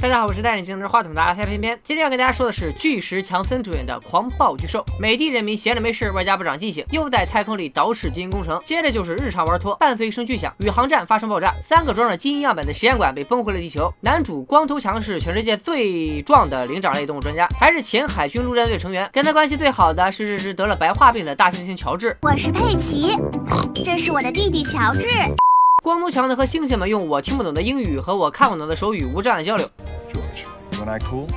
大家好，我是带领精神话筒的阿太偏偏。今天要跟大家说的是巨石强森主演的《狂暴巨兽》。美帝人民闲着没事，外加不长记性，又在太空里捣饬基因工程。接着就是日常玩脱，伴随一声巨响，宇航站发生爆炸，三个装着基因样本的实验馆被崩回了地球。男主光头强是全世界最壮的灵长类动物专家，还是前海军陆战队成员。跟他关系最好的是这只得了白化病的大猩猩乔治。我是佩奇，这是我的弟弟乔治。光头强呢和猩猩们用我听不懂的英语和我看不懂的手语无障碍交流。George, when I cool?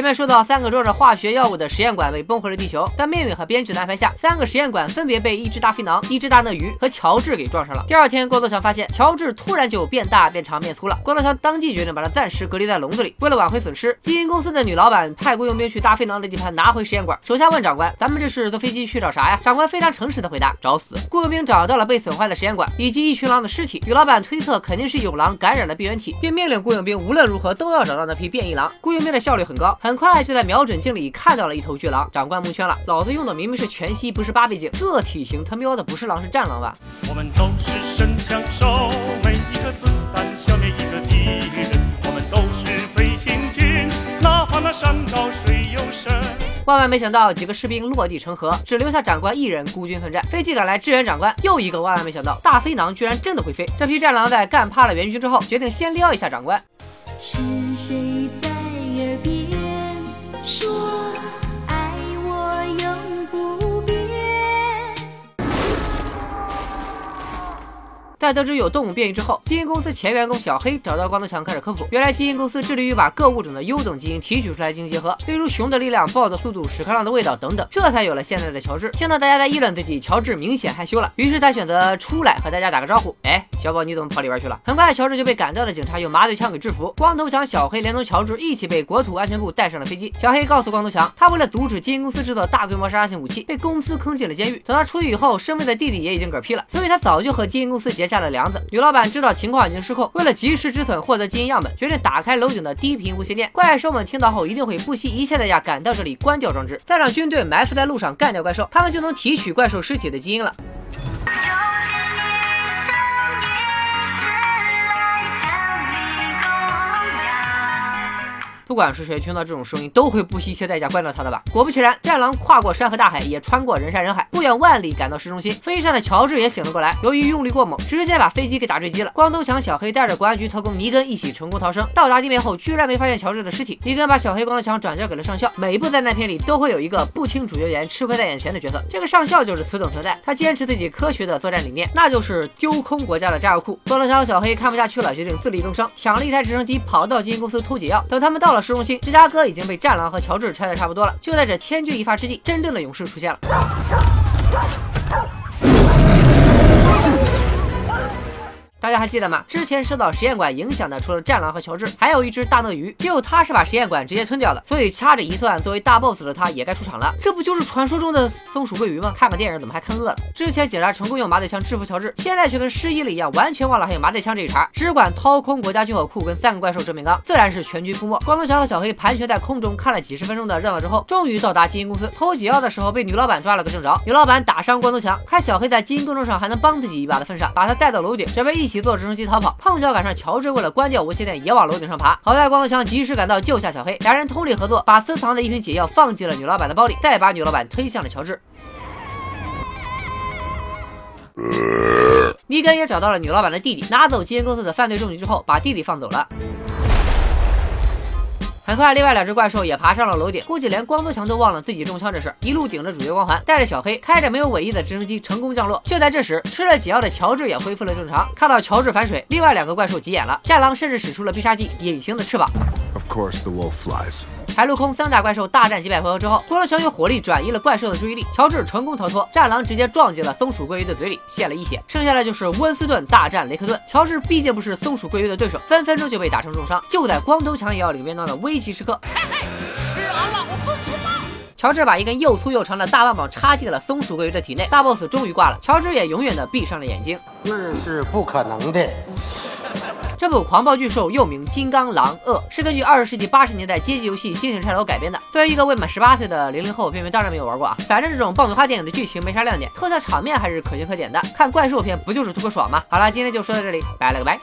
前面说到，三个装着化学药物的实验馆被崩回了地球，但命运和编剧的安排下，三个实验馆分别被一只大飞囊、一只大鳄鱼和乔治给撞上了。第二天，光头强发现乔治突然就变大、变长、变粗了，光头强当即决定把他暂时隔离在笼子里。为了挽回损失，基因公司的女老板派雇佣兵去大飞囊的地盘拿回实验馆。手下问长官：“咱们这是坐飞机去找啥呀？”长官非常诚实的回答：“找死。”雇佣兵找到了被损坏的实验馆以及一群狼的尸体，女老板推测肯定是有狼感染了病原体，并命令雇佣兵无论如何都要找到那批变异狼。雇佣兵的效率很高，很快就在瞄准镜里看到了一头巨狼。长官蒙圈了，老子用的明明是全息，不是八倍镜，这体型他喵的不是狼是战狼吧？我们都是神枪手，每一个子弹消灭一个敌人。我们都是飞行军，哪怕那山高水又深。万万没想到，几个士兵落地成盒，只留下长官一人孤军奋战。飞机赶来支援长官，又一个万万没想到，大飞狼居然真的会飞。这批战狼在干趴了援军之后，决定先撩一下长官。是谁在说在得知有动物变异之后，基因公司前员工小黑找到光头强开始科普。原来基因公司致力于把各物种的优等基因提取出来进行结合，例如熊的力量、豹的速度、屎壳郎的味道等等，这才有了现在的乔治。听到大家在议论自己，乔治明显害羞了，于是他选择出来和大家打个招呼。哎，小宝你怎么跑里边去了？很快乔治就被赶到的警察用麻醉枪给制服，光头强、小黑连同乔治一起被国土安全部带上了飞机。小黑告诉光头强，他为了阻止基因公司制造大规模杀伤性武器，被公司坑进了监狱。等他出狱以后，身为的弟弟也已经嗝屁了，所以他早就和基因公司结下了梁子。女老板知道情况已经失控，为了及时止损获得基因样本，决定打开楼顶的低频无线电。怪兽们听到后一定会不惜一切代价赶到这里关掉装置，再让军队埋伏在路上干掉怪兽，他们就能提取怪兽尸体的基因了。不管是谁听到这种声音，都会不惜一切代价关掉它的吧。果不其然，战狼跨过山河大海，也穿过人山人海，不远万里赶到市中心。飞上的乔治也醒了过来，由于用力过猛，直接把飞机给打坠机了。光头强、小黑带着国安局特工尼根一起成功逃生，到达地面后居然没发现乔治的尸体。尼根把小黑、光头强转交给了上校。每一部灾难片里都会有一个不听主角言、吃亏在眼前的角色，这个上校就是此等存在。他坚持自己科学的作战理念，那就是丢空国家的炸药库。光头强和、小黑看不下去了，决定自力更生，抢了一台直升机跑到基因公司偷解药。等他们到了市中心，芝加哥已经被战狼和乔治拆得差不多了。就在这千钧一发之际，真正的勇士出现了。大家还记得吗？之前受到实验馆影响的，除了战狼和乔治，还有一只大鳄鱼。就他是把实验馆直接吞掉的，所以掐着一算，作为大 boss 的他也该出场了。这不就是传说中的松鼠桂鱼吗？看个电影怎么还看饿了？之前警察成功用麻醉枪制服乔治，现在却跟失忆了一样，完全忘了还有麻醉枪这一茬，只管掏空国家军火库跟三个怪兽正面刚，自然是全军覆没。光头强和小黑盘旋在空中看了几十分钟的热闹之后，终于到达基因公司偷解药的时候，被女老板抓了个正着。女老板打伤光头强，看小黑在基因工程上还能帮自己一把的份上，把他带到楼顶，准备一起坐直升机逃跑。碰巧赶上乔治为了关掉无线电也往楼顶上爬，好在光头强及时赶到救下小黑，两人通力合作，把私藏的一瓶解药放进了女老板的包里，再把女老板推向了乔治。尼根也找到了女老板的弟弟，拿走基因公司的犯罪证据之后，把弟弟放走了。很快，另外两只怪兽也爬上了楼顶，估计连光头强都忘了自己中枪这事，一路顶着主角光环，带着小黑，开着没有尾翼的直升机成功降落。就在这时，吃了解药的乔治也恢复了正常。看到乔治反水，另外两个怪兽急眼了，战狼甚至使出了必杀技——隐形的翅膀。Of course, the wolf flies. 海陆空三大怪兽大战几百回合之后，光头强用火力转移了怪兽的注意力，乔治成功逃脱，战狼直接撞进了松鼠桂鱼的嘴里，献了一血。剩下的就是温斯顿大战雷克顿，乔治毕竟不是松鼠桂鱼的对手，分分钟就被打成重伤。就在光头强也要领便当的危急时刻，嘿嘿，吃俺老孙乔治把一根又粗又长的大棒棒插进了松鼠桂鱼的体内，大 boss 终于挂了，乔治也永远的闭上了眼睛。那是不可能的。这部《狂暴巨兽》又名《金刚狼恶》，是根据二十世纪八十年代街机游戏《星星拆楼》改编的。作为一个未满十八岁的零零后，片片当然没有玩过啊。反正这种爆米花电影的剧情没啥亮点，特效场面还是可圈可点的。看怪兽片不就是图个爽吗？好了，今天就说到这里，拜了个拜。